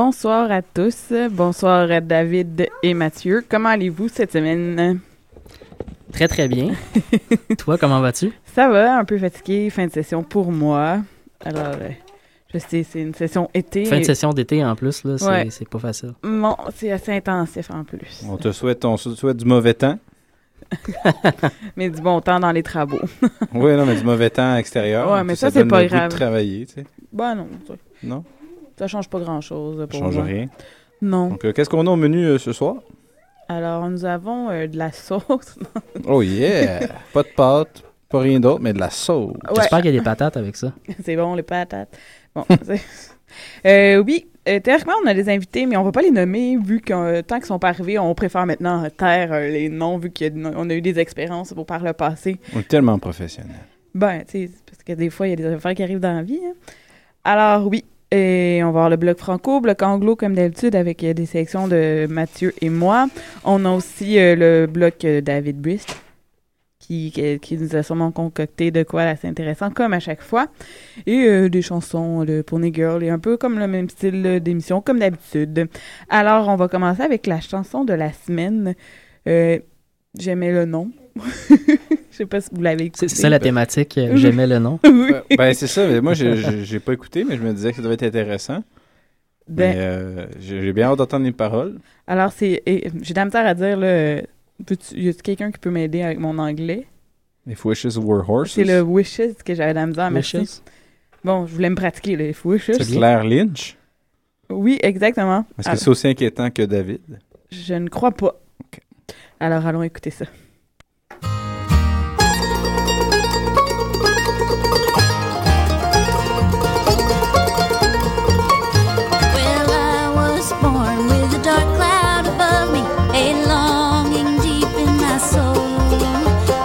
Bonsoir à tous. Bonsoir à David et Mathieu. Comment allez-vous cette semaine? Très, très bien. Toi, comment vas-tu? Ça va, un peu fatigué. Fin de session pour moi. Alors, euh, je sais, c'est une session été. Fin de session d'été en plus, là, c'est Ouais. c'est pas facile. Bon, c'est assez intensif en plus. On te souhaite, on se souhaite du mauvais temps. Mais du bon temps dans les travaux. oui, non, mais du mauvais temps extérieur. Ouais, mais Puis ça, c'est donne pas le goût grave. de travailler, tu sais. Bah non, ça, Non, ça change pas grand-chose ça pour change moi. rien. Non. Donc, euh, qu'est-ce qu'on a au menu euh, ce soir? Alors, nous avons euh, de la sauce. Oh yeah! pas de pâtes, pas rien d'autre, mais de la sauce. Ouais, J'espère qu'il y a des patates avec ça. c'est bon, les patates. Bon, c'est- Euh, oui, euh, théoriquement, on a des invités, mais on va pas les nommer vu que euh, tant qu'ils sont pas arrivés, on préfère maintenant euh, taire euh, les noms vu qu'on a eu des expériences pour par le passé. On est tellement professionnels. Ben, tu sais, parce que des fois, il y a des affaires qui arrivent dans la vie. hein. Alors, oui, et on va avoir le bloc franco, bloc anglo, comme d'habitude, avec euh, des sélections de Mathieu et moi. On a aussi euh, le bloc euh, David Brist, qui, qui, nous a sûrement concocté de quoi assez intéressant, comme à chaque fois. Et des chansons de Pony Girl, et un peu comme le même style d'émission, comme d'habitude. Alors, on va commencer avec la chanson de la semaine. J'aimais le nom. Je sais pas si vous l'avez écouté. C'est ça la thématique. euh, J'aimais le nom. Oui. Ben, c'est ça. Mais moi, j'ai- pas écouté, mais je me disais que ça devait être intéressant. Ben, euh, j'ai bien hâte d'entendre les paroles. Alors, c'est. J'ai de la misère à dire, là. Y a quelqu'un qui peut m'aider avec mon anglais? If wishes were horses. C'est le wishes que j'avais de la misère, merci. Wishes. Bon, je voulais me pratiquer, les wishes. C'est Claire Lynch. Oui, exactement. Est-ce que c'est aussi inquiétant que David? je ne crois pas. Ok. Alors, allons écouter ça. Well, I was born with a dark cloud above me, a longing deep in my soul.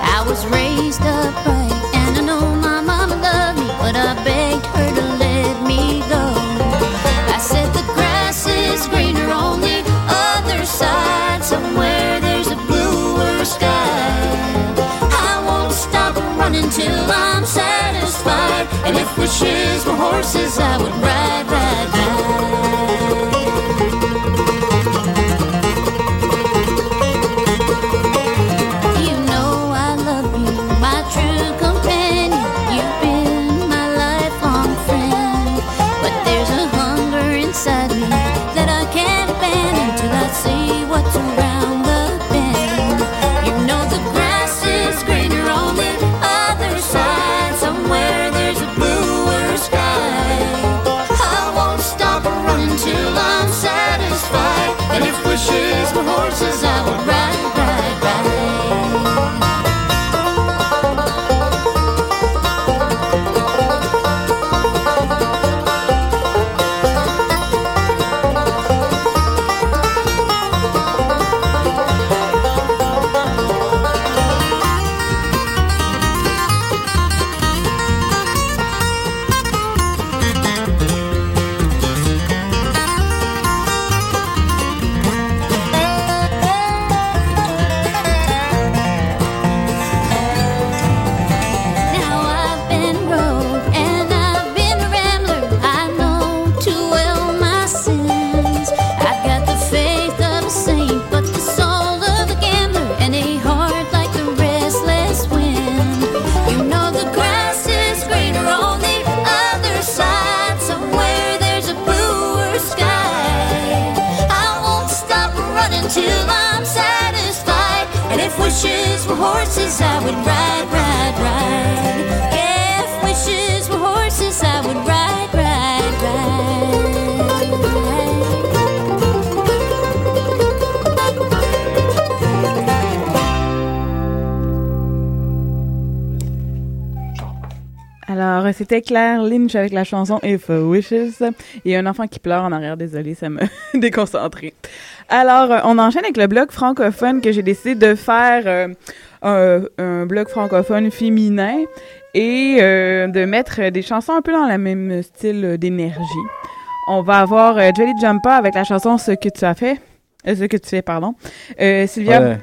I was raised upright, and I know my mama loved me, but I begged Wishes were horses, I would ride, ride, ride. C'était Claire Lynch avec la chanson If a Wishes. Et un enfant qui pleure en arrière, désolé, ça m'a déconcentré. Alors, euh, on enchaîne avec le blog francophone que j'ai décidé de faire euh, un, un blog francophone féminin et euh, de mettre des chansons un peu dans le même style d'énergie. On va avoir euh, Jolly Jumpa avec la chanson Ce que tu as fait. Ce que tu fais, pardon. Sylvia? Ouais.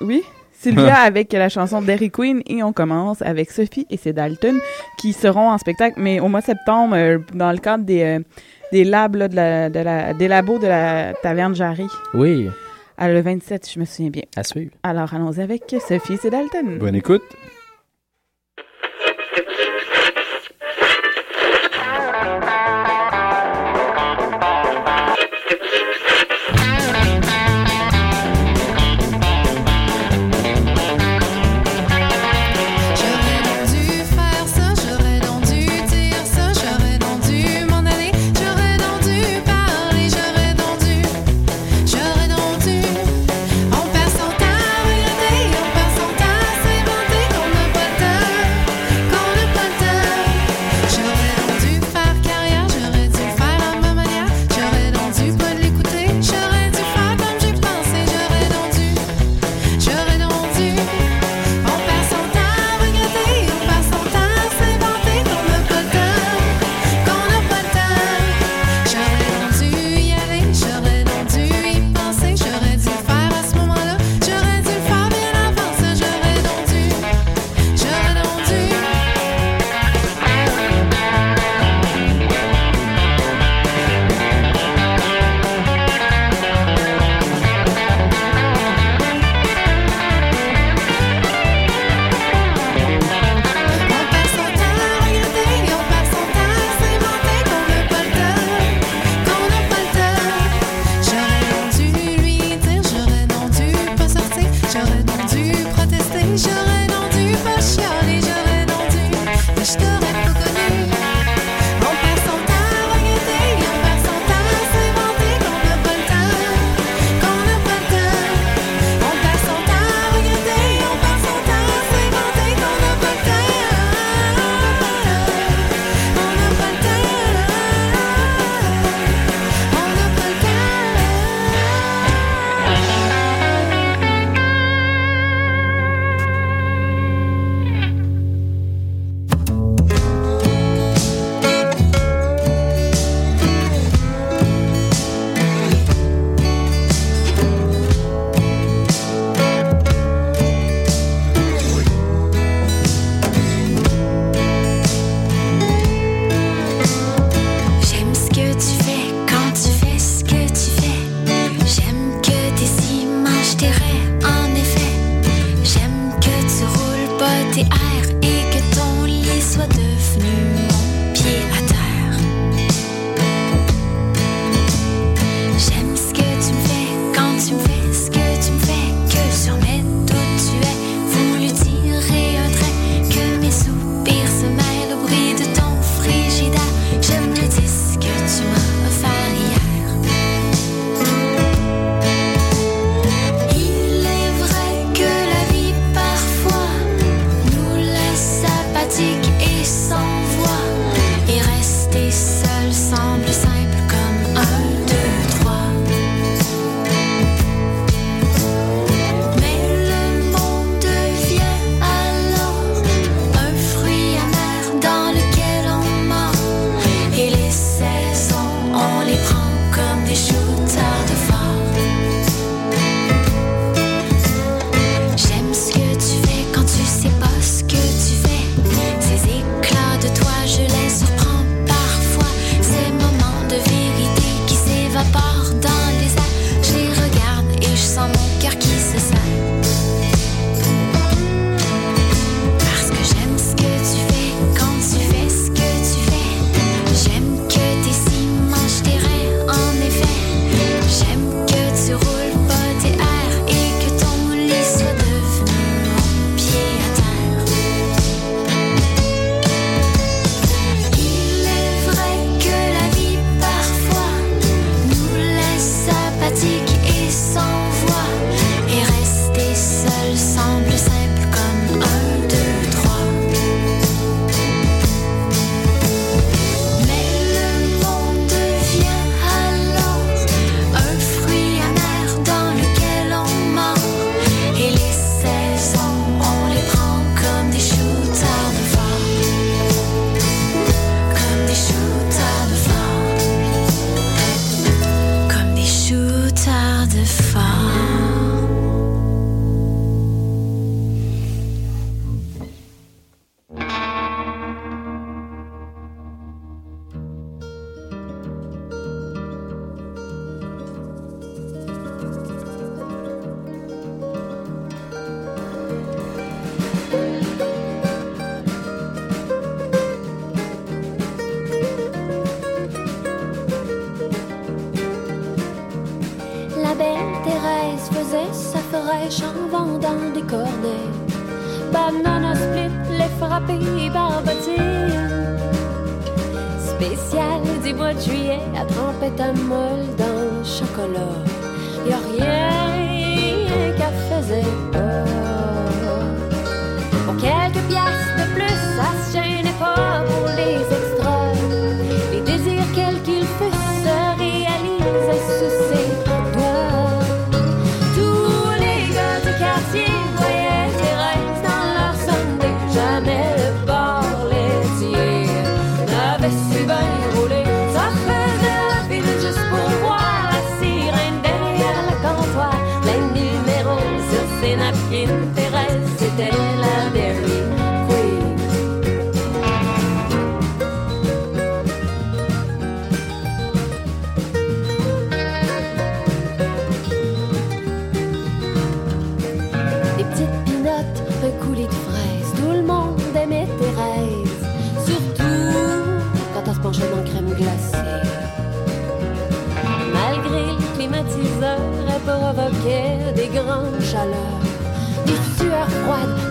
Oui? Sylvia avec la chanson d'Eric Queen et on commence avec Sophie et c'est Dalton qui seront en spectacle, mais au mois de septembre, euh, dans le cadre des, euh, de la, labos de la taverne Jarry. Oui. À le 27, je me souviens bien. À suivre. Alors allons-y avec Sophie et Dalton. Bonne écoute.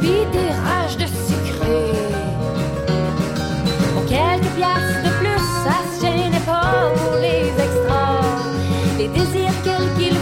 Des rages de sucré. Pour quelques piastres de plus, ça se gênait pas pour les extras. Les désirs quels qu'ils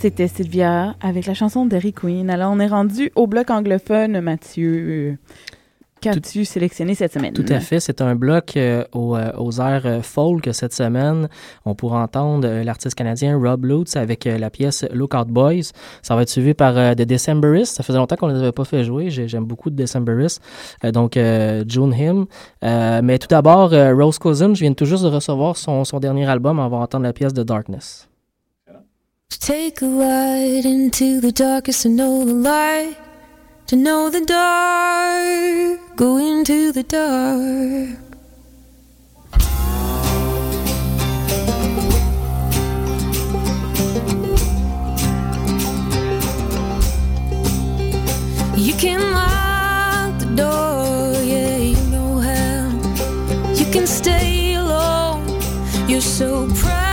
C'était Sylvia avec la chanson d'Harry Queen. Alors, on est rendu au bloc anglophone, Mathieu. Qu'as-tu sélectionné cette semaine? Tout à fait. C'est un bloc euh, aux, euh, aux airs euh, folk cette semaine. On pourra entendre l'artiste canadien Rob Lutz avec euh, la pièce Lookout Boys. Ça va être suivi par euh, The Decemberists. Ça faisait longtemps qu'on ne les avait pas fait jouer. J'ai- J'aime beaucoup The Decemberists. Donc, June Him. Mais tout d'abord, Rose Cousin, je viens tout juste de recevoir son, son dernier album. On va entendre la pièce de Darkness. Take a light into the darkest to know the light. To know the dark, go into the dark. You can lock the door, yeah, you know how. You can stay alone, you're so proud,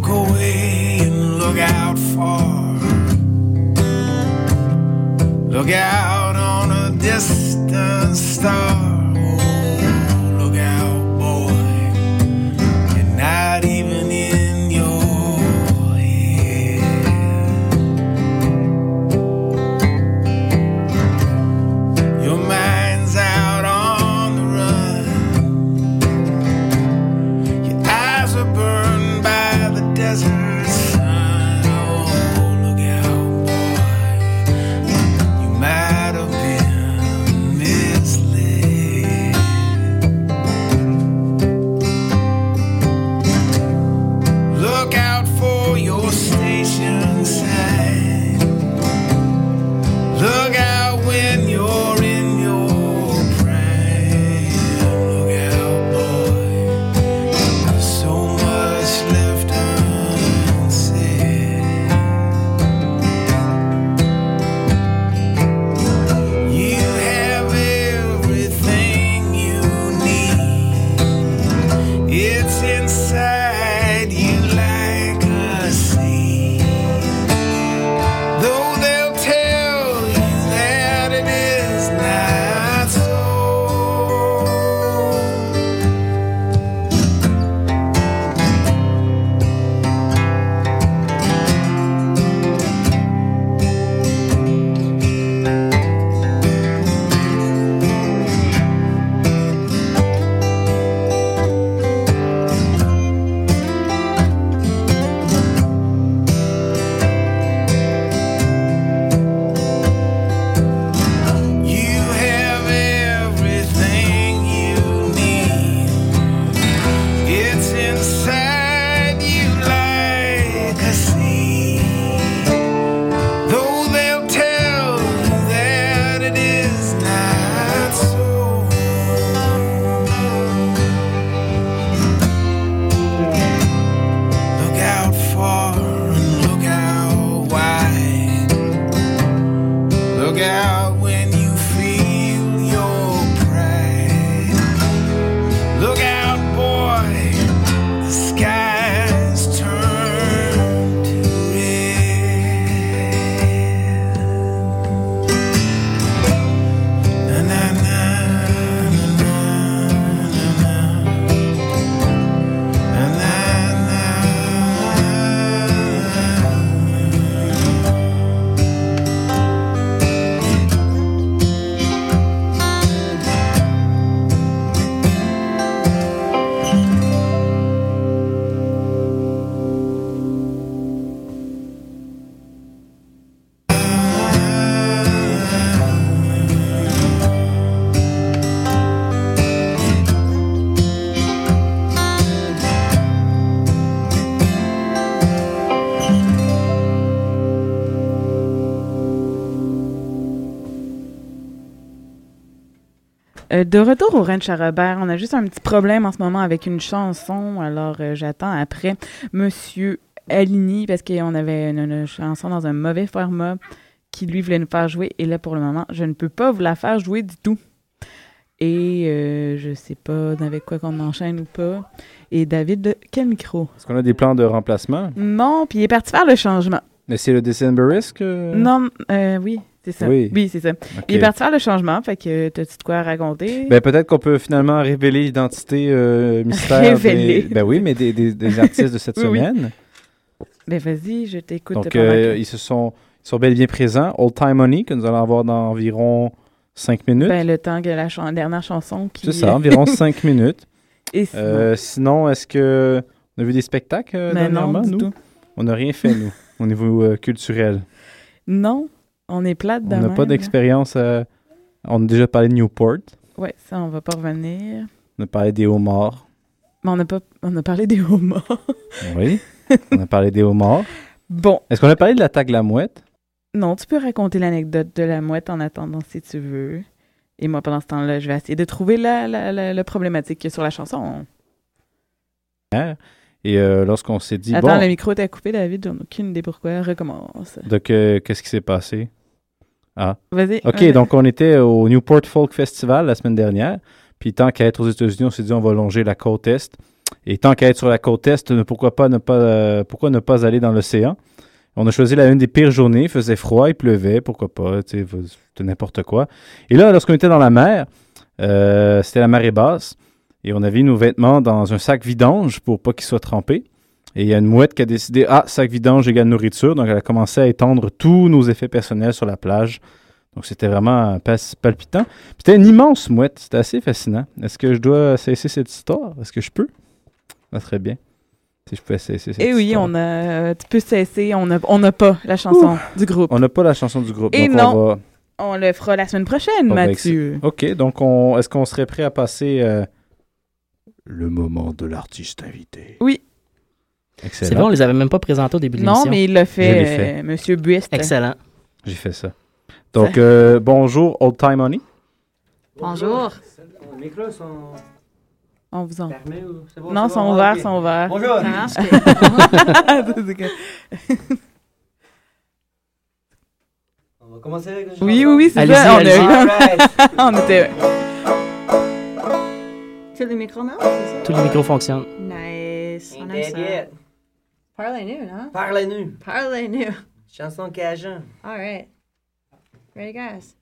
Look away and look out far. Look out on a distant star. Euh, de retour au Ranch à Robert, on a juste un petit problème en ce moment avec une chanson. Alors, euh, j'attends après Monsieur Aligny parce qu'on avait une, une chanson dans un mauvais format qui lui voulait nous faire jouer. Et là, pour le moment, je ne peux pas vous la faire jouer du tout. Et euh, je sais pas avec quoi qu'on enchaîne ou pas. Et David, quel micro? Est-ce qu'on a des plans de remplacement? Non, puis il est parti faire le changement. Mais c'est le Decemberist que... Non, euh, oui, c'est ça. Oui. Oui, c'est ça. Il est parti faire le changement, fait que t'as-tu de quoi raconter? Ben, peut-être qu'on peut finalement révéler l'identité euh, mystère. Révéler. Des, ben oui, mais des, des, des artistes de cette Oui, oui. semaine. Ben vas-y, je t'écoute. Donc, euh, ils se sont, ils sont bel et bien présents. Old Time Money, que nous allons avoir dans environ 5 minutes. Ben, le temps que la dernière chanson qui... C'est ça, environ 5 minutes. Et sinon- Euh, sinon, est-ce que on a vu des spectacles euh, Ben non, dernièrement, du nous? tout. On n'a rien fait, nous, au niveau euh, culturel. Non, on est plate On n'a pas là. d'expérience. euh, on a déjà parlé de Newport. Ouais, ça, on va pas revenir. On a parlé des homards. Mais on a, pas... on a parlé des homards. Oui. on a parlé des homards. Bon, Est-ce qu'on a parlé de l'attaque de la mouette? non, tu peux raconter l'anecdote de la mouette en attendant si tu veux. Et moi, pendant ce temps-là, je vais essayer de trouver la, la, la, la problématique qu'il y a sur la chanson. Hier. Et euh, lorsqu'on s'est dit, Attends, bon, le micro t'a coupé, David. J'en ai aucune idée pourquoi. Recommence. donc, euh, qu'est-ce qui s'est passé? Vas-y. OK, donc on était au Newport Folk Festival la semaine dernière. Puis tant qu'à être aux États-Unis, on s'est dit on va longer la côte Est. Et tant qu'à être sur la côte Est, pourquoi pas ne pas, euh, pourquoi ne pas aller dans l'océan? On a choisi la une des pires journées, il faisait froid, il pleuvait, pourquoi pas, tu sais, c'était n'importe quoi. Et là, lorsqu'on était dans la mer, euh, c'était la marée basse, et on avait nos vêtements dans un sac vidange pour pas qu'ils soient trempés. Et il y a une mouette qui a décidé, ah, sac vidange égale nourriture, donc elle a commencé à étendre tous nos effets personnels sur la plage. Donc c'était vraiment palpitant. C'était une immense mouette, c'était assez fascinant. Est-ce que je dois cesser cette histoire? Est-ce que je peux? Ça serait bien. Si je pouvais cesser cette Eh oui, histoire. on a, tu peux cesser. On n'a on n'a pas la chanson du groupe. On n'a pas la chanson du groupe. Et donc non. on va... On le fera la semaine prochaine, Mathieu. OK, donc on... est-ce qu'on serait prêt à passer euh, le moment de l'artiste invité? Oui. Excellent. C'est bon, on les avait même pas présentés au début de Non, l'émission. mais il l'a fait, fait. euh, Monsieur Buist. Excellent. J'ai fait ça. Donc, euh, bonjour, Old Time Honey. Bonjour. Les micros sont On vous en... fermés ou c'est bon? Non, c'est sont bon? ouverts, Ok. sont ouverts. Bonjour. Ça marche? C'est On va commencer avec le oui, oui, oui, c'est ça. On, était... Tous les micros marchent, c'est Tous les micros fonctionnent. ça? Nice. On aime dead ça. yet. Parlez-nous, non? Parlez-nous. Parlez-nous. Chanson cajun. All right. Ready, guys?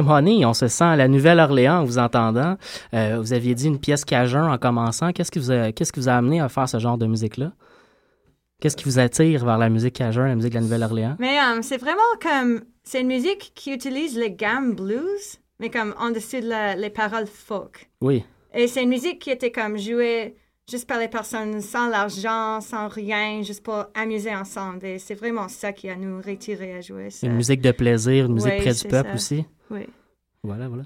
Honey, on se sent à la Nouvelle-Orléans en vous entendant. Euh, vous aviez dit une pièce cajun en commençant. Qu'est-ce qui vous a, qu'est-ce qui vous a amené à faire ce genre de musique-là? Qu'est-ce qui vous attire vers la musique cajun, la musique de la Nouvelle-Orléans? Mais euh, c'est vraiment comme. C'est une musique qui utilise les gammes blues, mais comme en dessous de la- les paroles folk. Oui. Et c'est une musique qui était comme jouée juste par les personnes sans l'argent, sans rien, juste pour amuser ensemble. Et c'est vraiment ça qui a nous retiré à jouer. ça. Une musique de plaisir, une musique Oui, près du peuple ça. aussi? Oui. Voilà, voilà.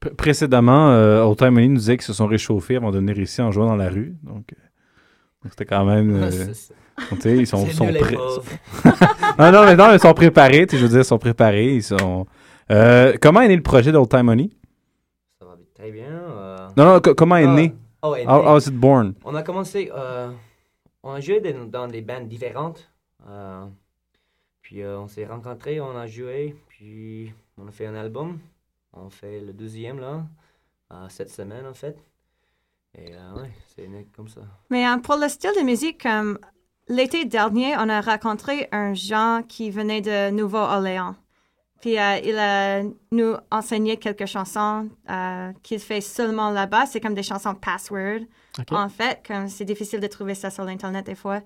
P- Précédemment, euh, Old Time Money nous disait qu'ils se sont réchauffés avant de venir ici en jouant dans la rue. Donc, euh, c'était quand même. euh, tu sais, ils sont, sont prêts. non, non, mais non, ils sont préparés. tu sais, Je veux dire, ils sont préparés. Ils sont. Euh, comment est né le projet d'Old Time Money? Ça va très bien. euh. Non, non, co- comment est Ah, né? oh, est How, how is it born? On a commencé, euh, on a joué dans, dans des bandes différentes. euh, puis euh, on s'est rencontrés, on a joué, puis on a fait un album. On fait le deuxième là, euh, cette semaine en fait. Et euh, ouais, c'est comme ça. Mais euh, pour le style de musique, comme l'été dernier, on a rencontré un Jean qui venait de Nouveau-Orléans. Puis euh, il a nous enseigné quelques chansons euh, qu'il fait seulement là-bas. C'est comme des chansons password. En fait, comme c'est difficile de trouver ça sur l'internet des fois.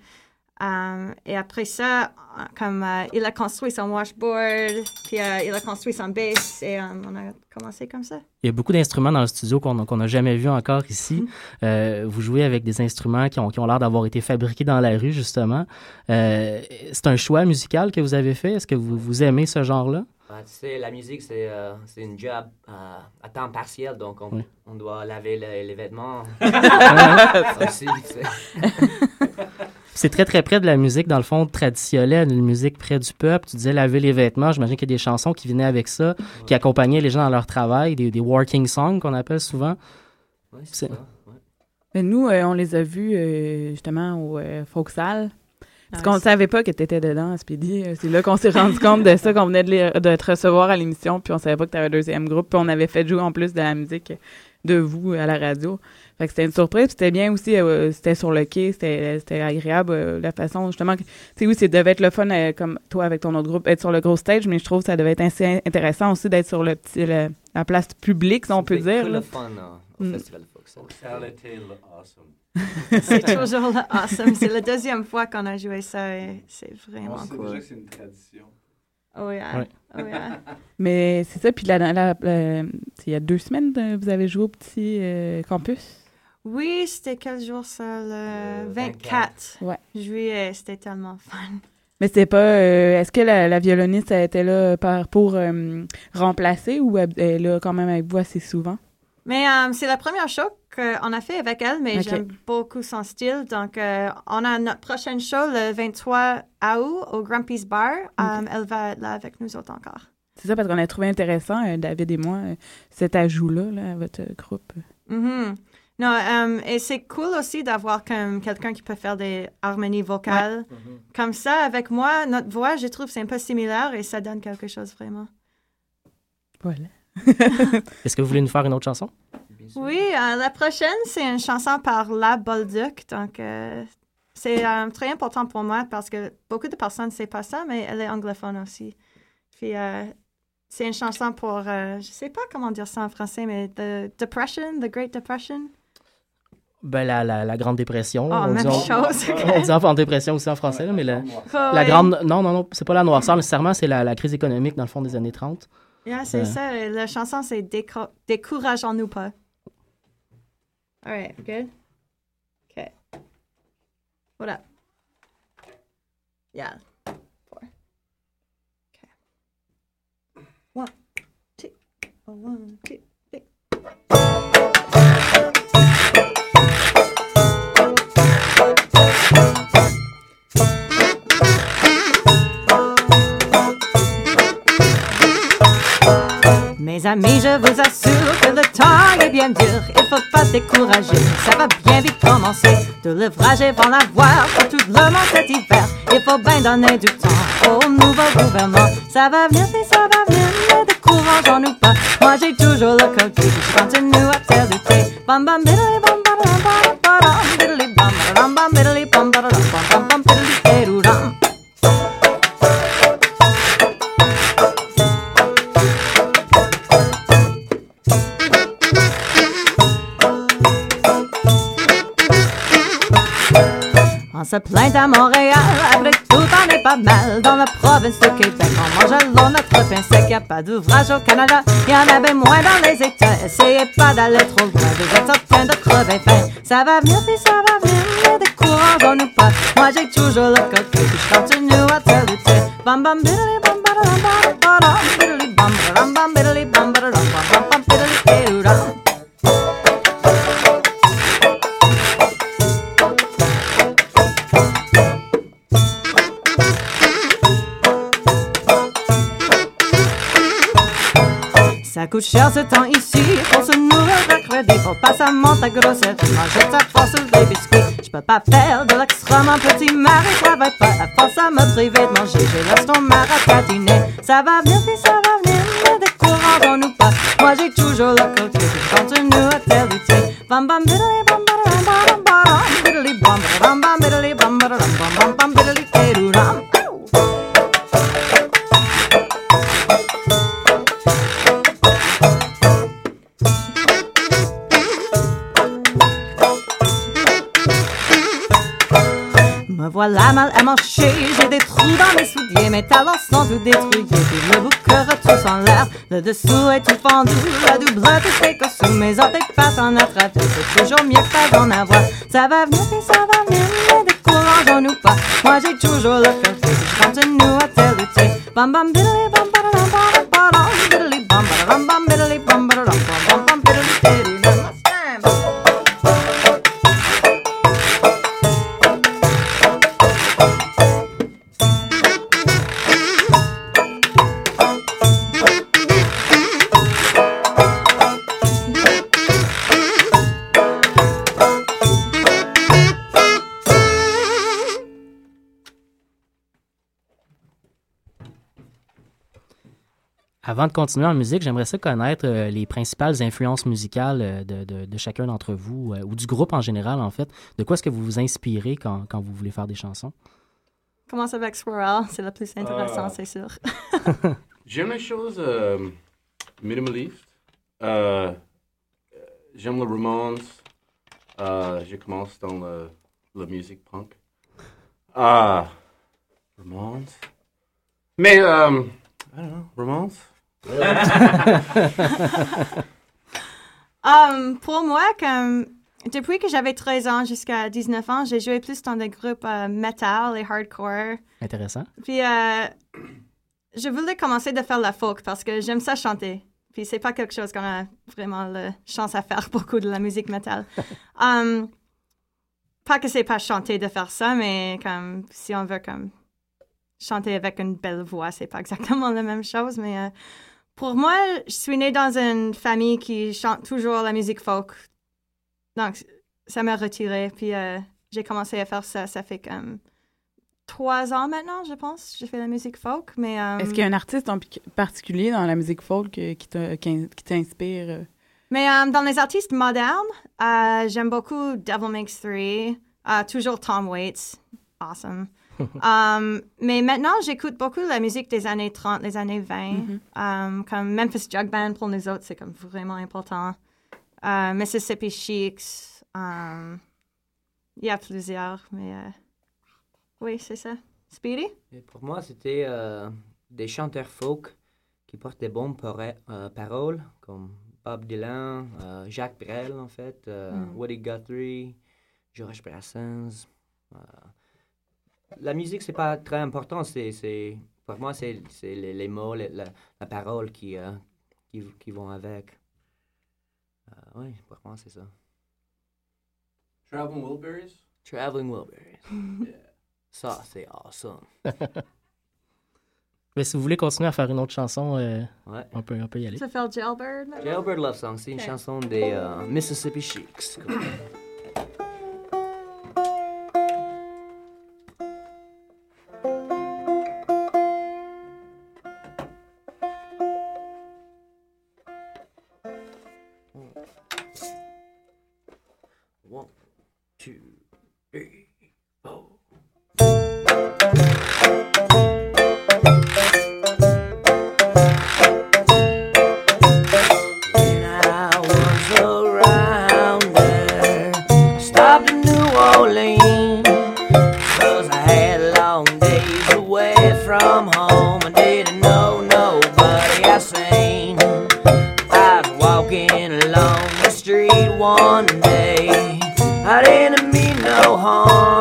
Euh, et après ça, comme euh, il a construit son washboard, puis euh, il a construit son bass, et on a commencé comme ça. Il y a beaucoup d'instruments dans le studio qu'on n'a jamais vu encore ici. Euh, vous jouez avec des instruments qui ont, qui ont l'air d'avoir été fabriqués dans la rue, justement. Euh, c'est un choix musical que vous avez fait? Est-ce que vous, vous aimez ce genre-là? Ah, tu sais, la musique, c'est euh, une job euh, à temps partiel, donc on, Oui. on doit laver le- les vêtements. aussi, tu sais. C'est très, très près de la musique, dans le fond, traditionnelle, une musique près du peuple. Tu disais laver les vêtements. J'imagine qu'il y a des chansons qui venaient avec ça, qui accompagnaient les gens dans leur travail, des, des working songs qu'on appelle souvent. Ouais, C'est- ouais. Mais nous, euh, on les a vus euh, justement au euh, Folksal. Parce Ah, qu'on ne savait pas que tu étais dedans, Speedy. Euh, C'est là qu'on s'est rendu compte de ça, qu'on venait de, les- de te recevoir à l'émission, puis on savait pas que tu avais un deuxième groupe. Puis on avait fait jouer en plus de la musique de vous à la radio. Fait que c'était une surprise. Puis c'était bien aussi, euh, c'était sur le quai, c'était c'était agréable euh, la façon, justement. que- Tu sais, oui, ça devait être le fun, euh, comme toi avec ton autre groupe, être sur le gros stage, mais je trouve que ça devait être assez intéressant aussi d'être sur le petit, le- la place publique, si on peut dire. le fun euh, au Mm. Festival de Fox. C'est toujours le awesome. C'est la deuxième fois qu'on a joué ça et c'est vraiment cool. c'est une tradition. Oh yeah. Ouais. Oh yeah. Mais c'est ça, puis il y a deux semaines, vous avez joué au petit euh, campus. Oui, c'était quel jour ça? Le Le 24 Ouais. juillet. C'était tellement fun. Mais c'était pas. euh, Est-ce que la, la violoniste elle était là par, pour euh, remplacer ou elle est là quand même avec vous assez souvent? Mais euh, c'est la première show qu'on a fait avec elle, mais j'aime beaucoup son style. Donc, euh, on a notre prochaine show le 23 août au Grumpy's Bar. Euh, elle va être là avec nous autres encore. C'est ça parce qu'on a trouvé intéressant, euh, David et moi, euh, cet ajout-là là, à votre groupe. Mhm. Non, euh, et c'est cool aussi d'avoir comme quelqu'un qui peut faire des harmonies vocales. Comme ça, avec moi, notre voix, je trouve, c'est un peu similaire et ça donne quelque chose vraiment. Voilà. Est-ce que vous voulez nous faire une autre chanson? Oui, euh, la prochaine, c'est une chanson par La Bolduc. Donc, euh, c'est euh, très important pour moi parce que beaucoup de personnes ne savent pas ça, mais elle est anglophone aussi. Puis, euh, c'est une chanson pour, euh, je sais pas comment dire ça en français, mais The Depression, The Great Depression. Ben, la, la, la Grande Dépression. Oh, on même dit, on- chose. On dit en, en dépression aussi en français, là, mais la, Oh, grande. Non, non, non, c'est pas la noirceur nécessairement, c'est la, la crise économique dans le fond des années 30. Yeah, c'est Ouais. ça. La chanson, c'est Déco- Décourageons-nous pas. All right, good? Okay. What up? Yeah. Four. Okay. One, two, one, two, three. Mes amis, je vous assure que le temps est bien dur. Il faut pas se décourager, ça va bien vite commencer. De l'ouvrage et vont l'avoir pour tout le monde cet hiver. Il faut bien donner du temps au nouveau gouvernement. Ça va venir, si ça va venir, ne décourageons-nous pas. Moi j'ai toujours le code, je continue à faire lutter. Bam bam bam bam bam bam bam bam biddly bam bam bam biddly se plaint à Montréal. Après tout, on est pas mal dans la province de Québec. On mange l'eau, notre pain sec. Y a pas d'ouvrage au Canada. Y en avait moins dans les États. Essayez pas d'aller trop loin. Vous êtes en train de crever faim. Ça va venir, puis ça va venir. Mais décourageons-nous pas. Moi, j'ai toujours le côté. Je continue à te lutter. Bam bam biddly bam badadam bam badam biddly bam badam bam biddly bam badadam bam bam bam biddly biddly Ça coûte cher ce temps ici pour se nourrir de crédit. Faut pas ça monte à grossesse. Manger ta force des biscuits. Je peux pas faire de l'extra, mon petit mari travaille pas. À force à me priver de manger, j'ai l'estomac à tatiner. Ça va venir, ça va venir, mais décourageons-nous pas. Moi j'ai toujours le côté, je continue à te lutter. Bam bam biddly bam badadam badam badam biddly bam bam biddly bam badadam bam bam bam biddly biddly voilà mal à marcher, j'ai des trous dans mes souliers, mes talons sont tout détruits, puis le bouqueur tous en l'air, le dessous est tout fendu, la double est sous mes orteils passent en attraper, c'est toujours mieux que pas d'en avoir. Ça va venir, puis ça va venir, mais décourageons-nous pas, moi j'ai toujours le cœur continue à te lutter. Bam bam bam badadam badam badam biddly bam badadam bam biddly bam badadam bam Avant de continuer en musique, j'aimerais ça connaître euh, les principales influences musicales euh, de, de- de chacun d'entre vous, euh, ou du groupe en général, en fait. De quoi est-ce que vous vous inspirez quand, quand vous voulez faire des chansons? Commence avec Squirrel, c'est le plus intéressant, Ah. c'est sûr. J'aime les choses euh, minimalistes. Euh, J'aime le. Euh, je commence dans le, la musique punk. Ah, Ramones. Mais, euh, I don't know, Ramones. Um, pour moi, comme depuis que j'avais 13 ans jusqu'à 19 ans, j'ai joué plus dans des groupes euh, metal et hardcore. Intéressant. Puis euh, je voulais commencer de faire la folk parce que j'aime ça chanter. Puis c'est pas quelque chose qu'on a vraiment la chance à faire beaucoup de la musique metal. Um, pas que c'est pas chanter de faire ça, mais comme si on veut comme chanter avec une belle voix, c'est pas exactement la même chose. Mais euh, pour moi, je suis née dans une famille qui chante toujours la musique folk. Donc ça m'a retirée. Puis euh, j'ai commencé à faire ça. Ça fait comme trois ans maintenant, je pense. J'ai fait la musique folk, mais... euh, Est-ce qu'il y a un artiste en particulier dans la musique folk qui t'inspire? euh? Mais euh, dans les artistes modernes, j'aime beaucoup Devil Makes Three, toujours Tom Waits, awesome. Um, mais maintenant, j'écoute beaucoup la musique des années 30, les années 20, Mhm. um, comme Memphis Jug Band pour nous autres, c'est comme vraiment important. Euh, Mississippi Sheiks, um, il y a plusieurs, mais euh, oui, c'est ça. Speedy? Et pour moi, c'était euh, des chanteurs folk qui portent des bonnes euh, paroles, comme Bob Dylan, euh, Jacques Brel, en fait, euh, Mm. Woody Guthrie, George Brassens. La musique, c'est pas très important. C'est, c'est, pour moi, c'est, c'est les, les mots, les- la, la parole qui, euh, qui, qui vont avec. Euh, oui, pour moi, c'est ça. Traveling Wilburys? Traveling Wilburys. Ça, c'est awesome. Mais si vous voulez continuer à faire une autre chanson, euh, Ouais. on, peut, on peut y aller. Veux faire Jailbird? Jailbird Love Song, c'est une chanson des euh, Mississippi Sheiks. away from home. I didn't know nobody I seen. I was walking along the street one day. I didn't mean no harm.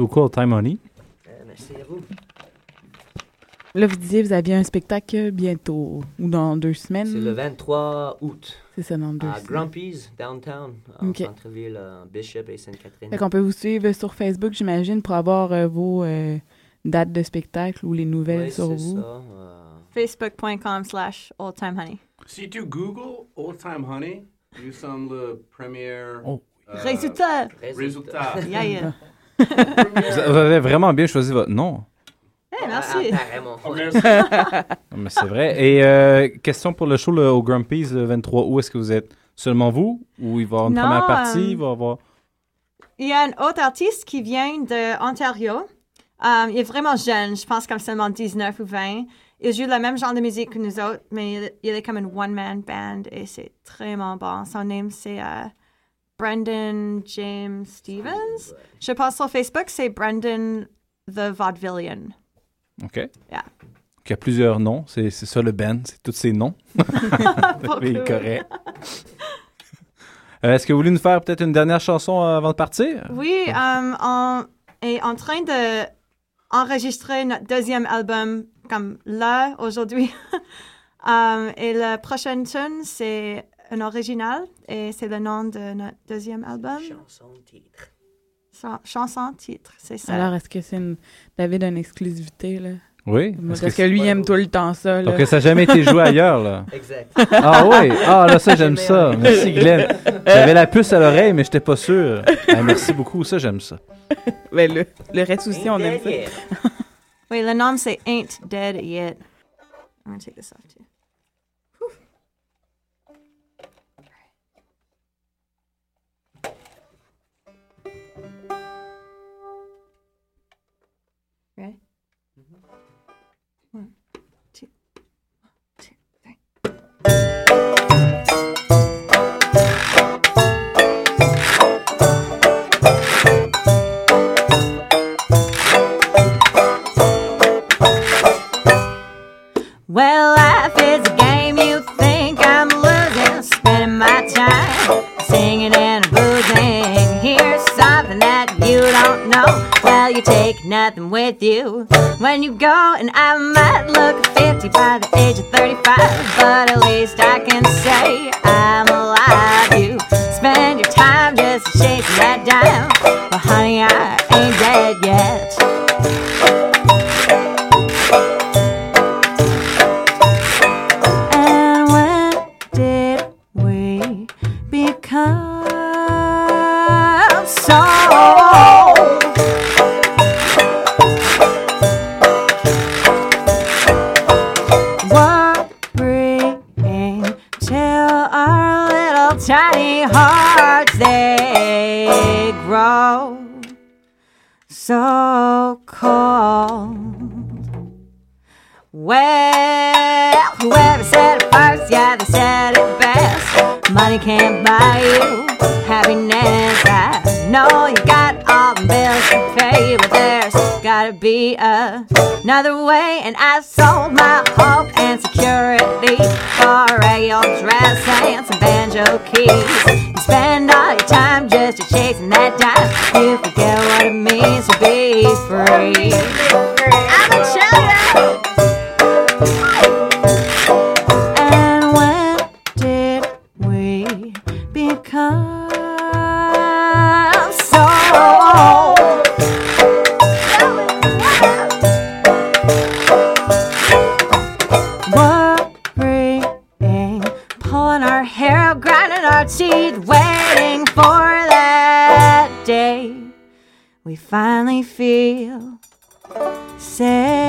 Beaucoup, Old Time Honey. merci à vous. Là, vous disiez, vous aviez un spectacle bientôt, ou dans deux semaines. C'est le 23 août C'est ça, dans deux à semaines. Grumpy's, downtown, en Ok. centre-ville, euh, Bishop et Sainte-Catherine. Fait qu'on peut vous suivre sur Facebook, j'imagine, pour avoir euh, vos euh, dates de spectacle ou les nouvelles Oui, sur c'est vous. ça. euh, Facebook.com slash oldtimehoney. Si tu Google Old Time Honey, nous sommes le premier Oh. euh, Résultat! résultat. Yeah, yeah. Vous avez vraiment bien choisi votre nom. Hey, merci. Apparemment. Oh, Mais c'est vrai. Et euh, question pour le show le- au Grumpy's le 23 août, est-ce que vous êtes? Seulement vous? Ou il va y avoir une Non, première partie? euh, Il va y avoir... Il y a un autre artiste qui vient de Ontario. Um, il est vraiment jeune, je pense comme seulement 19 ou 20. Il joue le même genre de musique que nous autres, mais il, il est comme une one-man band et c'est vraiment bon. Son nom, c'est euh, Brendan James Stevens. Je pense sur Facebook, c'est Brendan the Vaudevillian. OK. Yeah. Donc, il y a plusieurs noms. C'est c'est ça le band. C'est tous ces noms. oui, cool. correct. Euh, est-ce que vous voulez nous faire peut-être une dernière chanson euh, avant de partir? Oui, um, on est en train de enregistrer notre deuxième album comme là, aujourd'hui. Um, et la prochaine tune, c'est un original et c'est le nom de notre deuxième album. Chanson titre. Chan- chanson titre, c'est ça. Alors, est-ce que c'est une... David a une exclusivité, là? Oui. Parce Est-ce que, lui, il aime tout le temps ça, là. Donc, ça n'a jamais été joué ailleurs, là? Exact. Ah oui, ah là ça j'aime ça. Merci Glenn. J'avais la puce à l'oreille mais j'étais pas sûr. Ah, merci beaucoup, ça j'aime ça. Ben, le, le reste aussi, on aime ça. Oui, le nom, c'est Ain't Dead Yet. I'm gonna take this off Ready? Mm-hmm. One, two, one, two, three. Well, life is a game you think I'm losing, spending my time singing and boozing. Here's something that you don't know take nothing with you when you go. And I might look 50 by the age of 35, but at least I can say I'm alive. You spend your time just chasing that dime. Well, honey, I ain't dead yet. Well, whoever said it first, yeah, they said it best. Money can't buy you happiness. I know you got all the bills to pay, but there's gotta be another way. And I sold my hope and security for a regular dress and some banjo keys. You spend all your time just to chasing that dime. You forget what it means to be free. I'ma tell ya. Finally feel safe.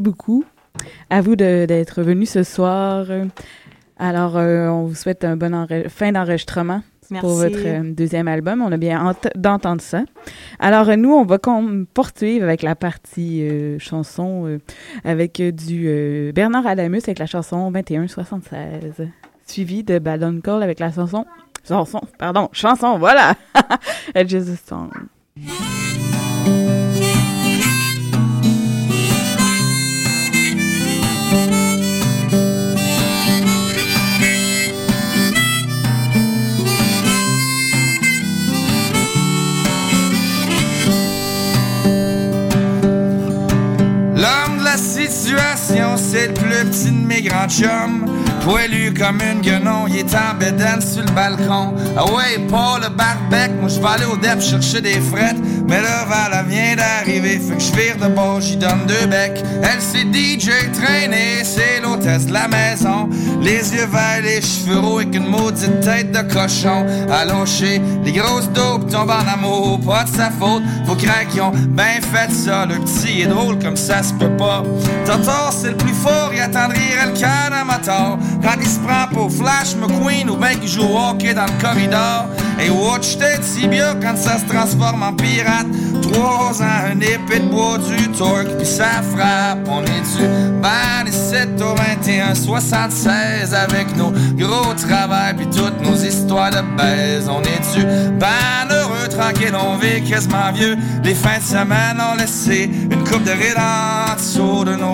Merci beaucoup. À vous d'être venu ce soir. Alors, euh, on vous souhaite un bon fin d'enregistrement pour votre euh, deuxième album. On a bien d'entendre ça. Alors, euh, nous, on va poursuivre avec la partie chanson avec du Bernard Adamus avec la chanson 2176, suivi de Ballon Call avec la chanson chanson, pardon, chanson, voilà, Just a Song. Situation, c'est le plus petit de mes grands chums. Poilu comme une guenon, il est en bédaine sur le balcon. Ah ouais, pas le barbec, moi je vais aller au DEP chercher des frettes. Mais là, Vala vient d'arriver, fait que je vire de bord, j'y donne deux becs. Elle c'est DJ traînée, c'est l'hôtesse de la maison. Les yeux verts, les cheveux roux avec une maudite tête de cochon. Allongé, les grosses dopes tombent en amour, pas de sa faute. Faut craindre qu'ils ont bien fait ça. Le petit est drôle comme ça se peut pas. Tonton, c'est le plus fort, il attendrait le cœur d'un moteur. Quand il se prend pour Flash McQueen ou bien qu'il joue hockey dans le corridor. Et watch tête si bien quand ça se transforme en pirate. Trois ans, un épée de bois, du torque, puis ça frappe. On est-tu ban et 7 au 21, 76 avec nos gros travail puis toutes nos histoires de baise. On est-tu ban heureux, tranquille, on vit quasiment vieux. Les fins de semaine ont laissé une coupe de rides en dessous de nos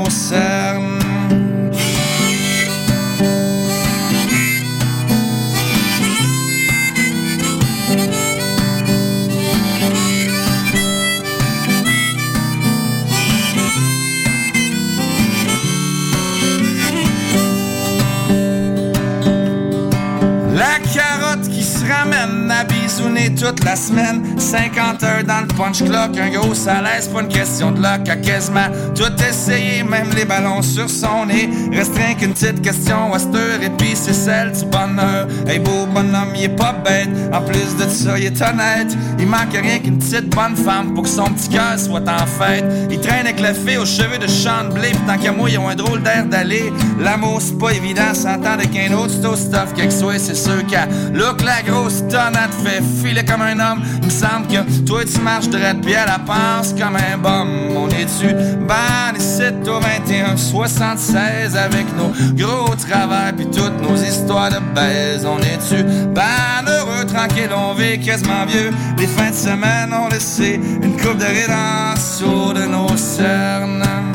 La carotte qui se ramène à bisouner toute la semaine. 50 heures dans le punch clock, un gros salaire, pas une question de luck. A quasiment tout essayé, même les ballons sur son nez. Restreint qu'une petite question à et puis c'est celle du bonheur. Hey, beau bonhomme, il est pas bête. En plus de ça, il est honnête. Il manque rien qu'une petite bonne femme pour que son petit cœur soit en fête. Il traîne avec la fille aux cheveux de Sean Blé, pis tant qu'à moi, ils ont un drôle d'air d'aller. L'amour, c'est pas évident, s'entendre qu'un autre, c'est au stuff, quelque soit, c'est sûr qu'à look la grosse tonne, te fait filer comme un homme. Il me semble que toi, tu marches droite, puis elle la pense comme un bum. On est-tu ban ici au 21, 76 avec nos gros travers, puis toutes nos histoires de baise? On est-tu ban heureux, tranquille, on vit quasiment vieux. Les fins de semaine ont laissé une coupe de rides en de nos cernes.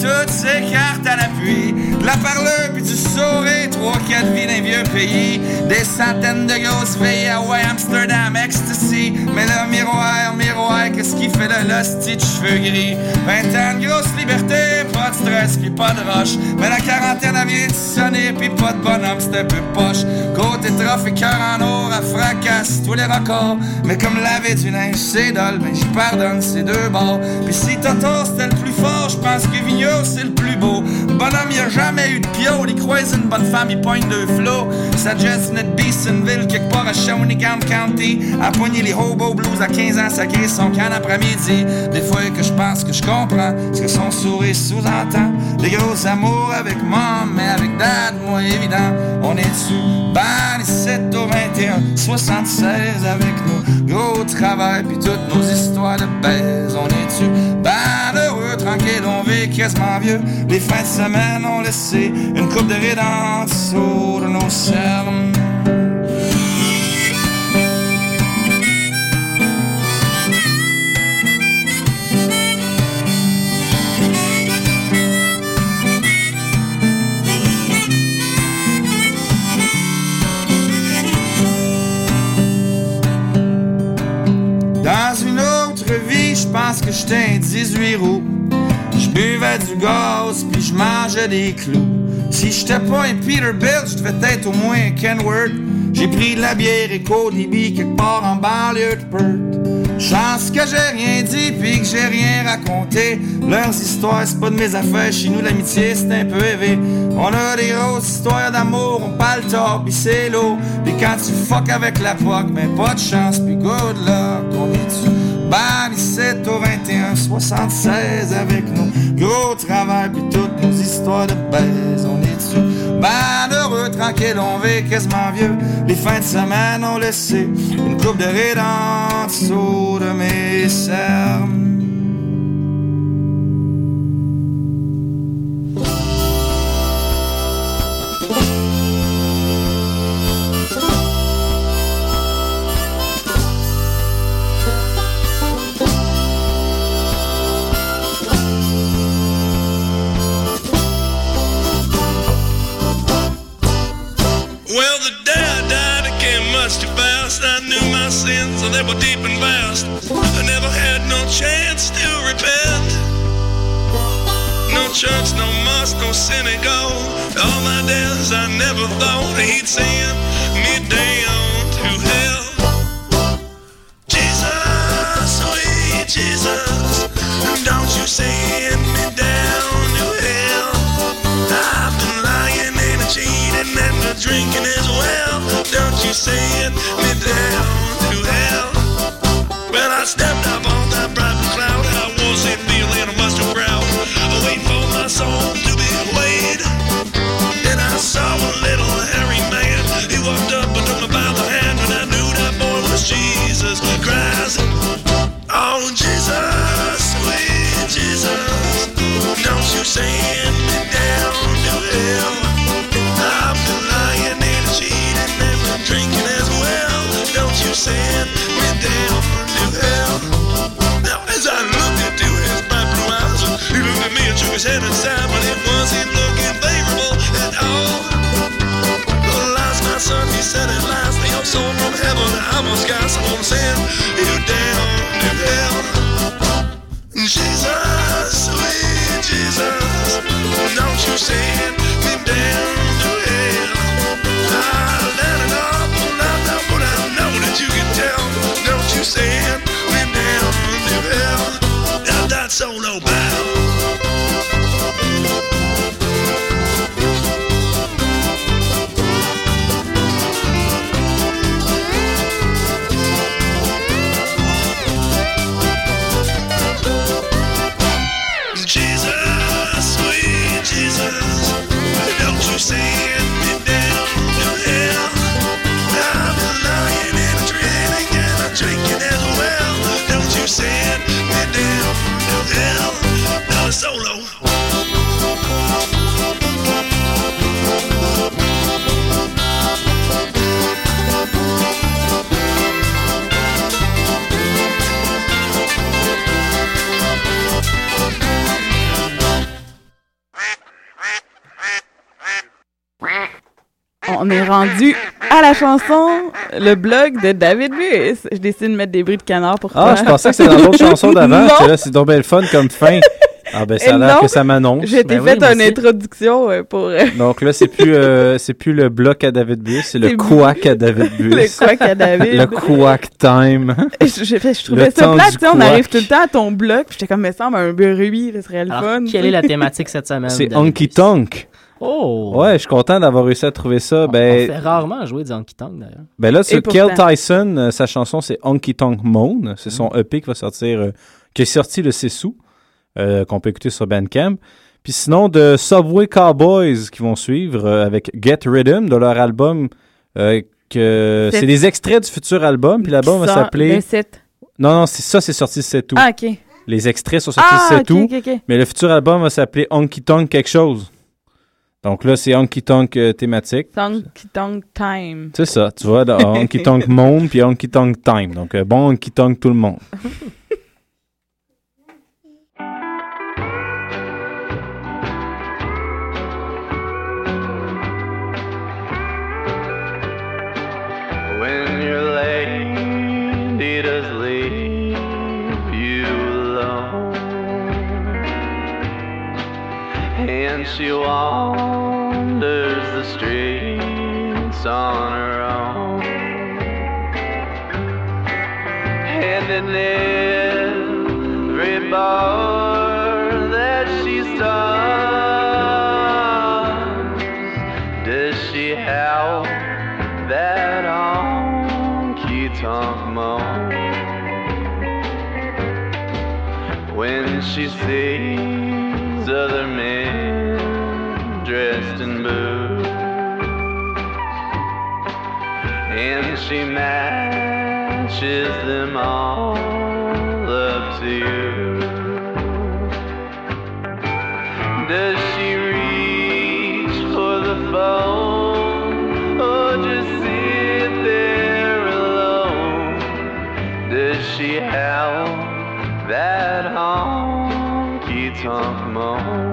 Toutes ses cartes à l'appui. La parleur puis du sourire, trois, quatre vies d'un vieux pays. Des centaines de grosses filles, Hawaii, Amsterdam, ecstasy. Mais le miroir, miroir, qu'est-ce qui fait de l'hostie de cheveux gris? 20 ans de grosse liberté, pas de stress puis pas de roche. Mais la quarantaine elle vient de sonner puis pas de bonhomme, c'est un peu poche. Côté trophée, cœur en or, à fracasse tous les records. Mais comme laver du linge, c'est dole, mais j'y pardonne ces deux bords. Puis si Toto c'était le plus fort, je pense que Vigneault c'est le plus beau. Bonhomme, y a jamais eu de pio, il croise une bonne femme, il pointe deux flots. Jette net Beesonville, quelque part à Shawinigan County. À poigner les hobo blues à 15 ans, ça crée son can après-midi. Des fois que je pense que je comprends ce que son sourire sous-entend. Des gros amours avec mom, mais avec dad, moi évident. On est dessus, ban 7 au 21, 76 avec nos gros travail, puis toutes nos histoires de baise. On est dessus, ban tranquille, on vit quasiment vieux. Les fins de semaine ont laissé une coupe de rides en dessous de nos cernes. Dans une autre vie, je pense que j'étais un 18 roues. Buvais du gaz, puis je des clous. Si j'étais pas un Peterbilt, je devais être au moins un Kenworth. J'ai pris de la bière et Cody quelque part en banlieue de Perth. Chance que j'ai rien dit puis que j'ai rien raconté. Leurs histoires, c'est pas de mes affaires. Chez nous, l'amitié, c'est un peu élevé. On a des grosses histoires d'amour, on parle tard, pis c'est l'eau. Pis quand tu fuck avec la POC, ben pas de chance, pis good luck. Ban 17 au 21, 76 avec nos gros travail pis toutes nos histoires de baise. On est tu ban heureux, tranquille, on vit quasiment vieux. Les fins de semaine ont laissé une coupe de rides en dessous de mes cernes. saying On est rendu à la chanson, le blog de David Lewis. Je décide de mettre des bruits de canard pour Ah, toi. je pensais que c'était dans l'autre chanson d'avant. Là, c'est donc bien le fun comme fin. Ah, ben, ça a l'air que ça m'annonce. J'ai été Ben oui, une introduction euh, pour euh, Donc là, c'est plus, euh, c'est plus le bloc à David Bus, c'est le couac à David Bus. le quack à David. Le couac time. je, je- je trouvais Le ça temps plate, du tu sais, on arrive tout le temps à ton bloc, puis j'étais comme, mais semble un bruit, ce serait le Alors, fun. quelle est la thématique cette semaine? C'est? Honky Tonk. Oh! Ouais, je suis content d'avoir réussi à trouver ça. On Ben, fait rarement jouer du Honky Tonk, d'ailleurs. ben là, Et Kel. Tyson, euh, sa chanson, c'est Honky Tonk Moan. C'est son EP qui va sortir, euh, qui est sorti le 6 août, euh, qu'on peut écouter sur Bandcamp. Puis sinon, de Subway Cowboys qui vont suivre euh, avec Get Rhythm de leur album. euh, C'est- c'est des extraits du futur album. Puis l'album va s'appeler. Le 7. Non, non, c'est ça, c'est sorti le 7 août. Ah, ok. Les extraits sont sortis Ah, le 7 ok, août. ok, ok. Mais le futur album va s'appeler Honky Tonk quelque chose. Donc là, c'est Honky Tonk euh, thématique. Honky Tonk Time. C'est ça, tu vois, dans Honky Tonk Monde puis Honky Tonk Time. Donc euh, bon Honky Tonk tout le monde. When your lady And she wanders the streets on her own. And in every bar that she stops Does she have that honky tonk moan when she sees other men and she matches them all up to you. Does she reach for the phone or just sit there alone? Does she have that honky tonk moan?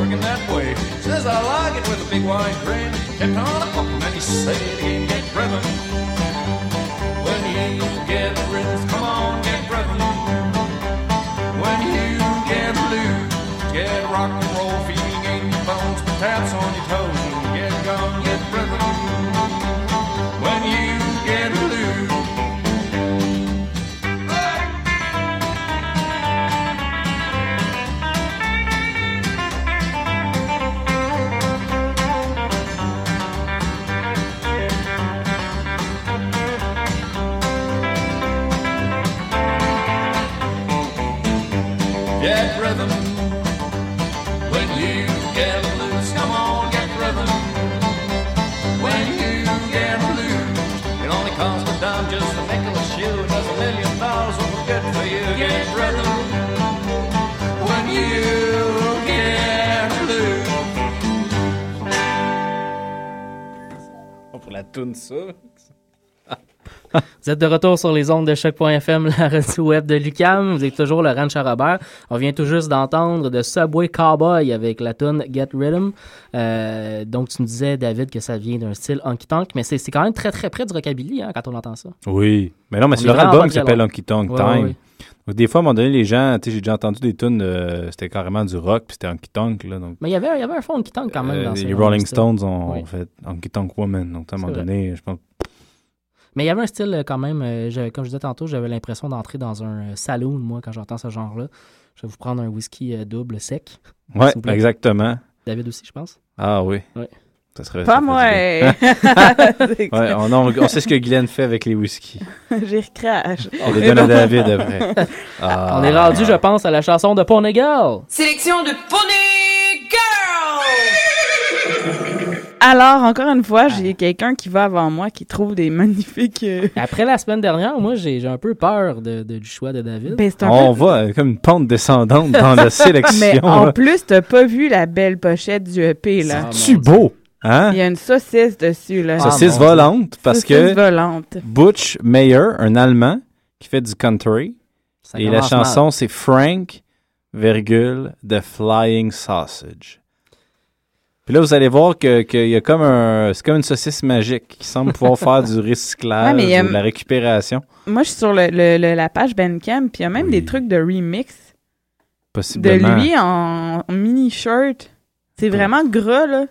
Working that way. Says, I like it with a big wide grin. Kept on a pumping and he said it again, get rhythm. When you get rhythm, come on, La toune ça. Vous êtes de retour sur les ondes de choc.fm, la radio web de Lucam. Vous êtes toujours le Ranch Robert. On vient tout juste d'entendre de Subway Cowboy avec la tune Get Rhythm. Euh, donc, tu nous disais, David, que ça vient d'un style honky tonk, mais c'est quand même très très près du rockabilly hein, quand on entend ça. Oui. Mais non, mais c'est est leur album qui s'appelle. Honky Tonk Ouais, Time. ouais, ouais. Donc, des fois, à un moment donné, les gens, tu sais, j'ai déjà entendu des tunes, euh, c'était carrément du rock, puis c'était Honky Tonk, là. Donc, Mais il y avait, il y avait un fond honky tonk quand même euh, dans les Rolling dans Stones ont, Oui. fait Honky Tonk Woman. Donc, à un moment vrai. donné, je pense. Mais il y avait un style euh, quand même, euh, comme je disais tantôt, j'avais l'impression d'entrer dans un saloon, moi, quand j'entends ce genre-là. Je vais vous prendre un whisky euh, double sec. Ouais, exactement. David aussi, je pense. Ah oui. Ouais. Ça serait Pas ça moi. ouais, on, on- on sait ce que Guylaine fait avec les whisky. J'ai recrache. On les donne à David après. Ah. On est rendu, je pense, à la chanson de Pony Girl. Sélection de Pony Girl! Alors, encore une fois, j'ai quelqu'un qui va avant moi qui trouve des magnifiques. euh, Après la semaine dernière, moi, j'ai un peu peur de, de- du choix de David. Ben, On peu- voit euh, comme une pente descendante dans la sélection. Mais en là. plus, t'as pas vu la belle pochette du EP, là. C'est-tu beau? Hein? Il y a une saucisse dessus, là. Saucisse volante, parce Saucisse que volante. Butch Mayer, un Allemand qui fait du country, Ça et la chanson c'est Frank, virgule, The Flying Sausage. Puis là, vous allez voir que- qu'il y a comme un. C'est comme une saucisse magique qui semble pouvoir faire du recyclage Ouais, a- ou de la récupération. Moi, je suis sur le, le- le- la page Bandcamp, puis il y a même des trucs de remix de Possiblement. lui en, en mini-shirt. C'est vraiment gras, là.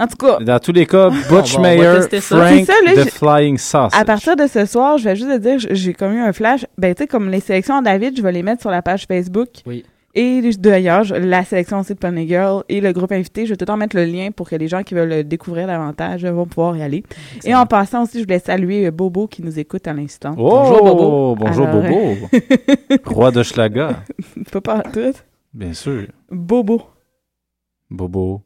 En tout cas, Dans tous les cas, Butch On va- on va Mayer. Frank, C'est ça, là, The Flying Sausage. à partir de ce soir, je vais juste te dire, j'ai comme eu un flash. Ben, tu sais, comme les sélections à David, je vais les mettre sur la page Facebook. Oui. Et d'ailleurs, la sélection aussi de Pony Girl et le groupe invité, je vais tout le temps mettre le lien pour que les gens qui veulent le découvrir davantage vont pouvoir y aller. Et en passant aussi, je voulais saluer euh, Bobo qui nous écoute à l'instant. Oh, Bonjour, Bobo. Bonjour, Alors, Bobo. Roi de Schlager. Pas pas tout. Bien sûr. Bobo. Bobo.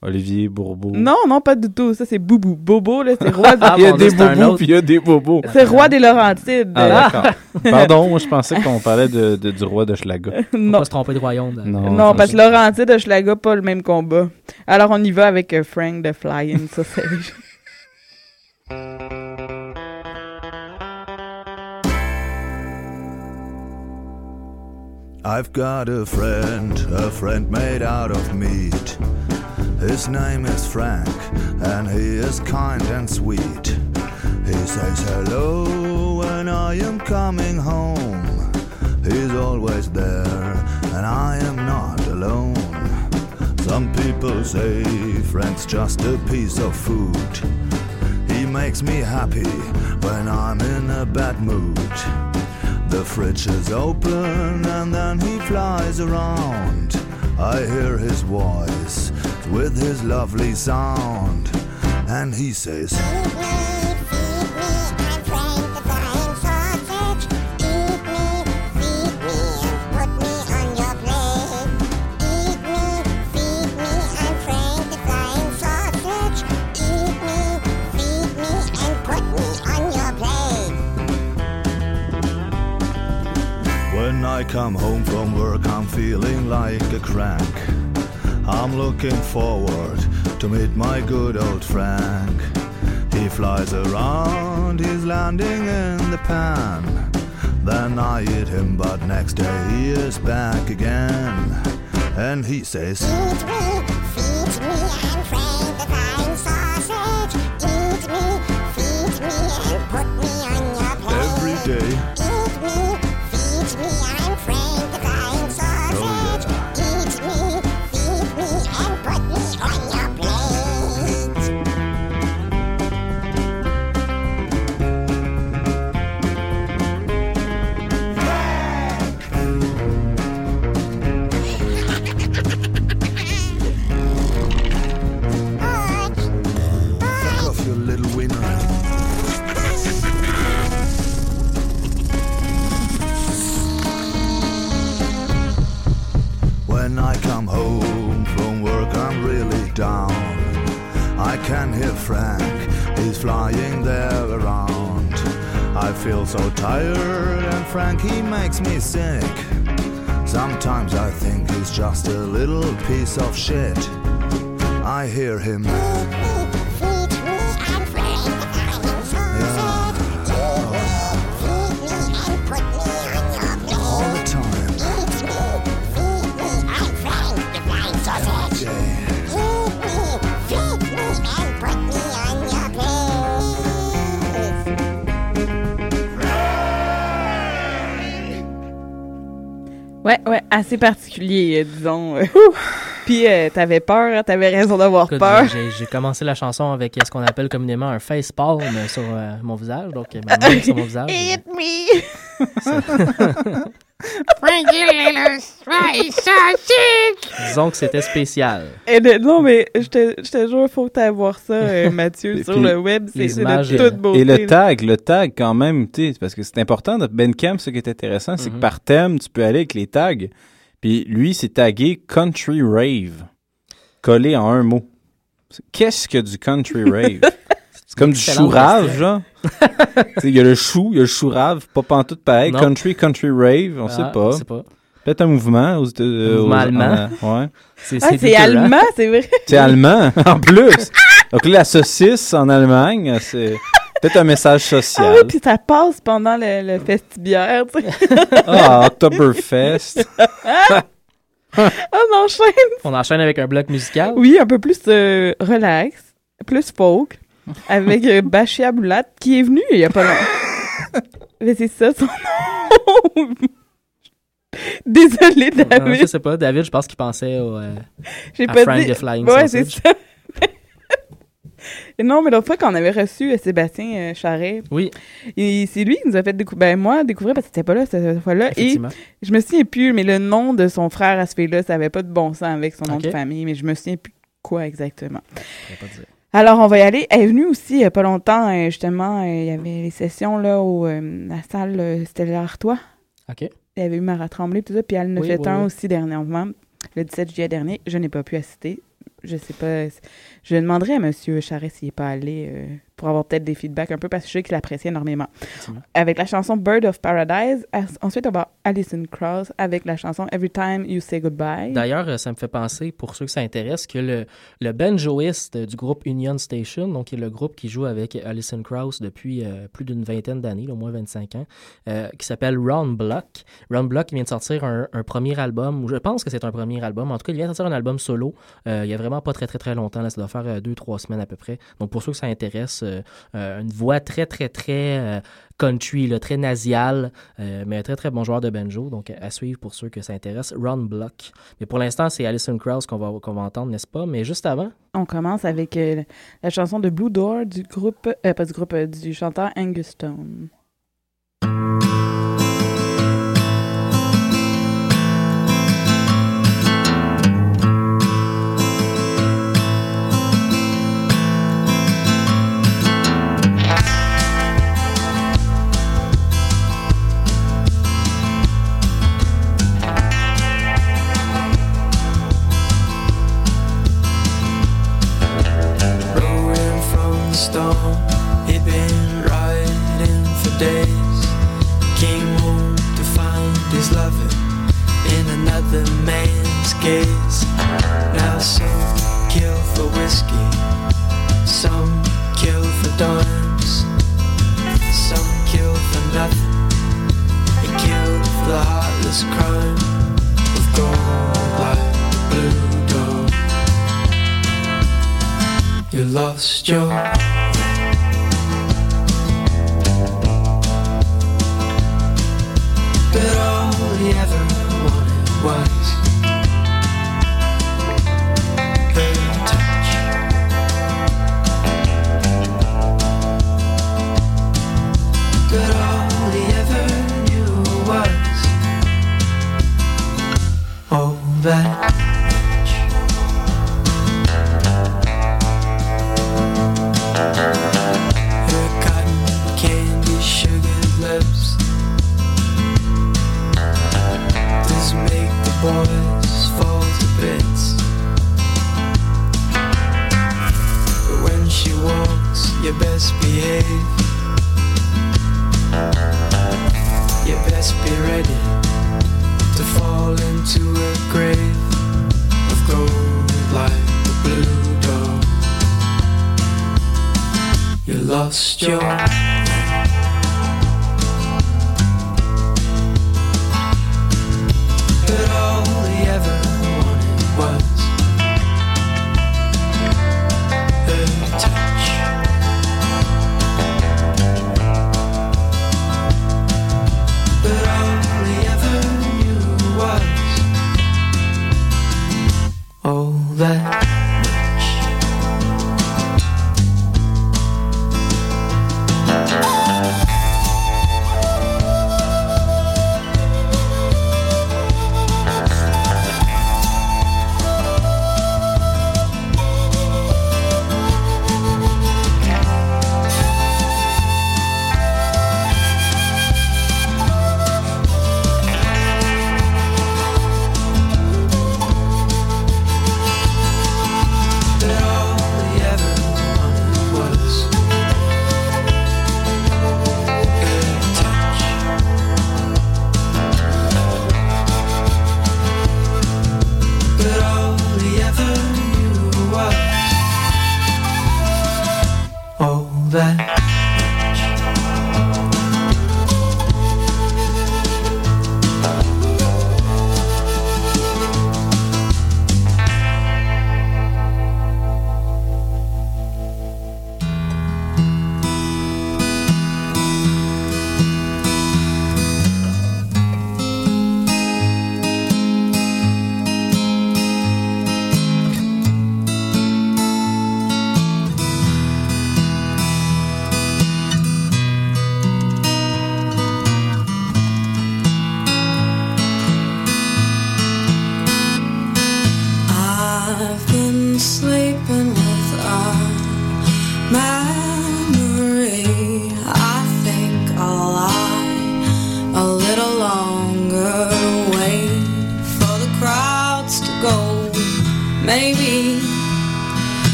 Olivier Bourbeau. Non, non, pas du tout. Ça, c'est Boubou. Bobo, là, c'est roi, Ah, il y a des bobos, puis il y a des bobos. c'est roi des Laurentides. Ah, d'accord. Pardon, moi, je pensais qu'on parlait de, de- du roi de Schlager. Faut non. pas se tromper de royaume. là. Non, Non, parce que Laurentide et Schlager, pas le même combat. Alors, on y va avec euh, Frank de Flying Sausage. I've got a friend, a friend made out of meat. His name is Frank, and he is kind and sweet. He says hello when I am coming home. He's always there, and I am not alone. Some people say Frank's just a piece of food. He makes me happy when I'm in a bad mood. The fridge is open and then he flies around. I hear his voice with his lovely sound. And he says, Eat me, feed me and Frankfine sausage. Eat me, feed me, and put me on your blade. Eat me, feed me and frank the sausage. Eat me, feed me and put me on your blade. When I come home from work, I'm feeling like a crank. I'm looking forward to meet my good old Frank. He flies around, he's landing in the pan. Then I eat him, but next day he is back again. And he says, Every When I come home from work, I'm really down. I can hear Frank, he's flying there around. I feel so tired, and Frank, he makes me sick. Sometimes I think he's just a little piece of shit. I hear him. Ouais, ouais, assez particulier, euh, disons. Puis, euh, t'avais peur, hein, t'avais raison d'avoir Écoute, peur. j'ai- J'ai commencé la chanson avec ce qu'on appelle communément un face palm sur euh, mon visage, donc ma main sur mon visage. Hit me! Disons que c'était spécial. Et de- non, mais je te, je te jure, faut que voir ça, euh, Mathieu, sur puis, le web. C'est de euh, toute beauté. Et le tag, le tag quand même, tu sais, parce que c'est important. Dans Bandcamp, ce qui est intéressant, c'est que Mhm. par thème, tu peux aller avec les tags. Puis lui, c'est tagué Country Rave, collé en un mot. Qu'est-ce que du Country Rave? C'est comme du chou-rave, genre. Tu sais, Il y a le chou, il y a le chou-rave, pas pantoute pareil. Non. Country, Country Rave, on Ah, sait pas. Peut-être un mouvement aux États- Un mouvement aux- allemand. en- ouais. C'est Ah, allemand, c'est vrai. C'est allemand, en plus. Donc là, la saucisse en Allemagne, c'est peut-être un message Ah social. oui, puis ça passe pendant le, le festibiaire, tu sais. Ah, Oktoberfest. On enchaîne. On enchaîne avec un bloc musical. Oui, un peu plus euh, relax, plus folk, avec euh, Bachia Boulat, qui est venu il y a pas longtemps. Mais c'est ça son nom. Désolé, Non, David. je sais pas, David, je pense qu'il pensait au, euh, J'ai à pas Frank dit. the Flying ouais, c'est ça. Non, mais l'autre fois qu'on avait reçu euh, Sébastien euh, Charret, Oui. et c'est lui qui nous a fait découvrir, ben moi, découvrir parce que c'était pas là cette fois-là. Et je me souviens plus, mais le nom de son frère à ce fille-là, ça avait pas de bon sens avec son nom de famille, mais je me souviens plus quoi exactement. Je vais pas dire. Alors, on va y aller. Elle est venue aussi il y a pas longtemps, euh, justement, euh, il y avait les sessions là au euh, la salle Stella Artois. OK. Il y avait eu Mara Tremblay, tout ça, puis elle en a Oui, fait oui, un oui. aussi dernièrement, le 17 juillet dernier. Je n'ai pas pu assister. Je sais pas. Je demanderai à M. Charest s'il n'est pas allé euh, pour avoir peut-être des feedbacks un peu parce que je sais qu'il apprécie énormément. Avec la chanson Bird of Paradise. Ensuite, on va Alison Krauss avec la chanson Every Time You Say Goodbye. D'ailleurs, euh, ça me fait penser, pour ceux que ça intéresse, que le, le banjoiste du groupe Union Station, donc qui est le groupe qui joue avec Alison Krauss depuis euh, plus d'une vingtaine d'années, au moins 25 ans, euh, qui s'appelle Ron Block. Ron Block vient de sortir un, un premier album, ou je pense que c'est un premier album. En tout cas, il vient de sortir un album solo il y a vraiment pas très très très longtemps, là, ça doit faire euh, deux, trois semaines à peu près. Donc pour ceux que ça intéresse, euh, euh, une voix très très très country, là, très nasiale, euh, mais un très très bon joueur de banjo. Donc à suivre pour ceux que ça intéresse, Ron Block. Mais pour l'instant, c'est Alison Krauss qu'on va, qu'on va entendre, n'est-ce pas? Mais juste avant, On commence avec la chanson de Blue Door du groupe, pas du groupe, du chanteur Angus Stone. Heartless crime gold blue. You lost your But all he ever wanted was Cotton candy sugared lips. Make the boys fall to bits. But when she walks, you best behave. You best be ready To fall into a grave Of gold like the blue dog. You lost your But all he ever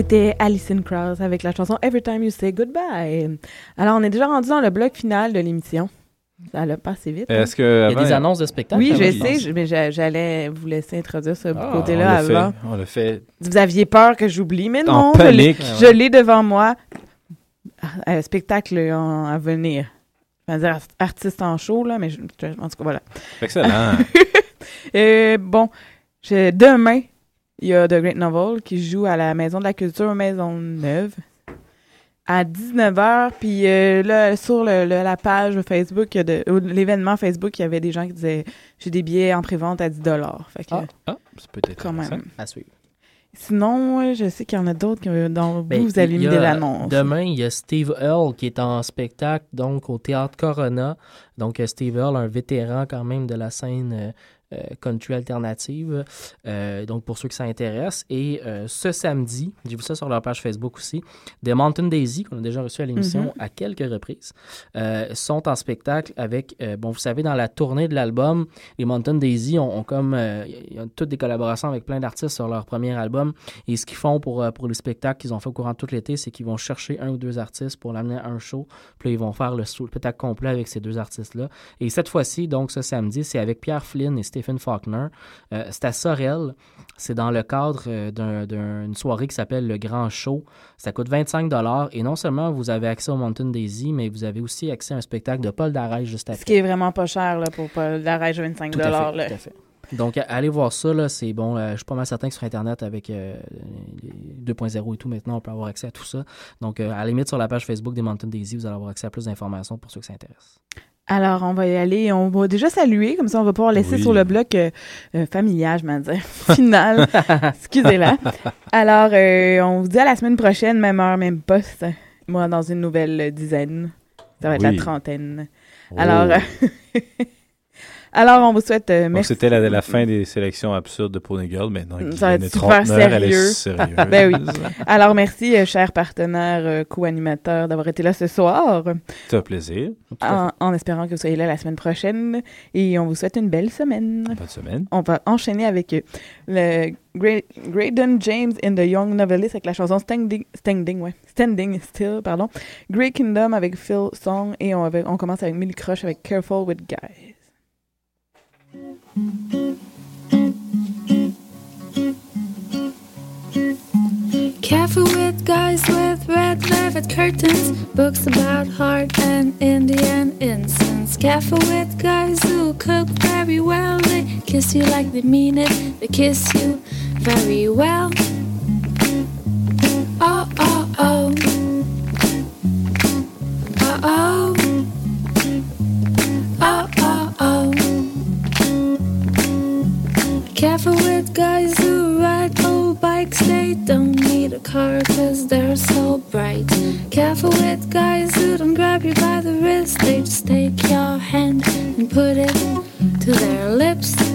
C'était Alison Krauss avec la chanson Every Time You Say Goodbye. Alors, on est déjà rendu dans le bloc final de l'émission. Ça l'a passé vite. hein? Est-ce que Il y a des annonces de spectacles Oui, je sais, je- mais j'a- j'allais vous laisser introduire ce Ah, côté-là avant. fait, on le fait. Vous aviez peur que j'oublie, mais En non, je l'ai- panique. je l'ai devant moi. Un spectacle en- à venir. Je vais dire art- artiste en show, là, mais je- en tout cas, voilà. Excellent. Euh, bon, je- demain, il y a The Great Novel qui joue à la Maison de la Culture Maison Neuve à 19h. Puis euh, là, sur le- le- la page Facebook de ou l'événement Facebook, il y avait des gens qui disaient j'ai des billets en prévente à 10 Fait que, Ah, ah, ça peut être quand même. À suivre. Sinon, ouais, je sais qu'il y en a d'autres dont Ben, vous, vous mis des annonces. Demain, il y a Steve Earle qui est en spectacle donc au Théâtre Corona. Donc, euh, Steve Earle, un vétéran quand même de la scène euh, euh, country alternative. Euh, donc, pour ceux qui s'intéressent. Et euh, ce samedi, j'ai vu ça sur leur page Facebook aussi, des Mountain Daisy, qu'on a déjà reçu à l'émission Mhm. à quelques reprises, euh, sont en spectacle avec, euh, bon, vous savez, dans la tournée de l'album, les Mountain Daisy ont, ont comme, euh, ils ont toutes des collaborations avec plein d'artistes sur leur premier album. Et ce qu'ils font pour, euh, pour les spectacles qu'ils ont fait au courant de tout l'été, c'est qu'ils vont chercher un ou deux artistes pour l'amener à un show. Puis là, ils vont faire le spectacle complet avec ces deux artistes-là. Et cette fois-ci, donc ce samedi, c'est avec Pierre Flynn et Stephen Faulkner. Euh, c'est à Sorel. C'est dans le cadre euh, d'un- d'une soirée qui s'appelle Le Grand Show. Ça coûte 25 Et non seulement vous avez accès au Mountain Daisy, mais vous avez aussi accès à un spectacle de Paul Darèche juste après. Ce qui est vraiment pas cher là, pour pas la rage 25 Tout à fait, là. tout à fait. Donc, allez voir ça, c'est bon. euh, je suis pas mal certain que sur Internet, avec euh, les 2.0 et tout, maintenant, on peut avoir accès à tout ça. Donc, euh, à la limite, sur la page Facebook des Mountain Daisy, vous allez avoir accès à plus d'informations pour ceux qui s'intéressent. Alors, on va y aller. On va déjà saluer, comme ça, on va pouvoir laisser Oui. sur le bloc euh, euh, familial, je m'en dire, final. Excusez-la. Alors, euh, on vous dit à la semaine prochaine, même heure, même poste. Moi, dans une nouvelle dizaine. Ça va être Oui. la trentaine. Oh. Alors, alors, on vous souhaite euh, merci. c'était la, la fin des sélections absurdes de Pony Girl. Maintenant, Ça va super sérieux. sérieuse. ben oui. Alors, merci, euh, cher partenaire euh, co-animateur, d'avoir été là ce soir. C'est un plaisir. En, en espérant que vous soyez là la semaine prochaine. Et on vous souhaite une belle semaine. Bonne semaine. On va enchaîner avec euh, le Gra- Graydon James and the Young Novelist avec la chanson Standing, Standing, ouais, Standing Still, pardon. Grey Kingdom avec Phil Song. Et on, commence avec Millie Crush avec Careful with Guys. Careful with guys with red velvet curtains, books about heart and Indian incense. Careful with guys who cook very well, they kiss you like they mean it, they kiss you very well. Oh, oh, oh. Oh, oh. Don't car cause they're so bright. Careful with guys who don't grab you by the wrist, they just take your hand and put it to their lips.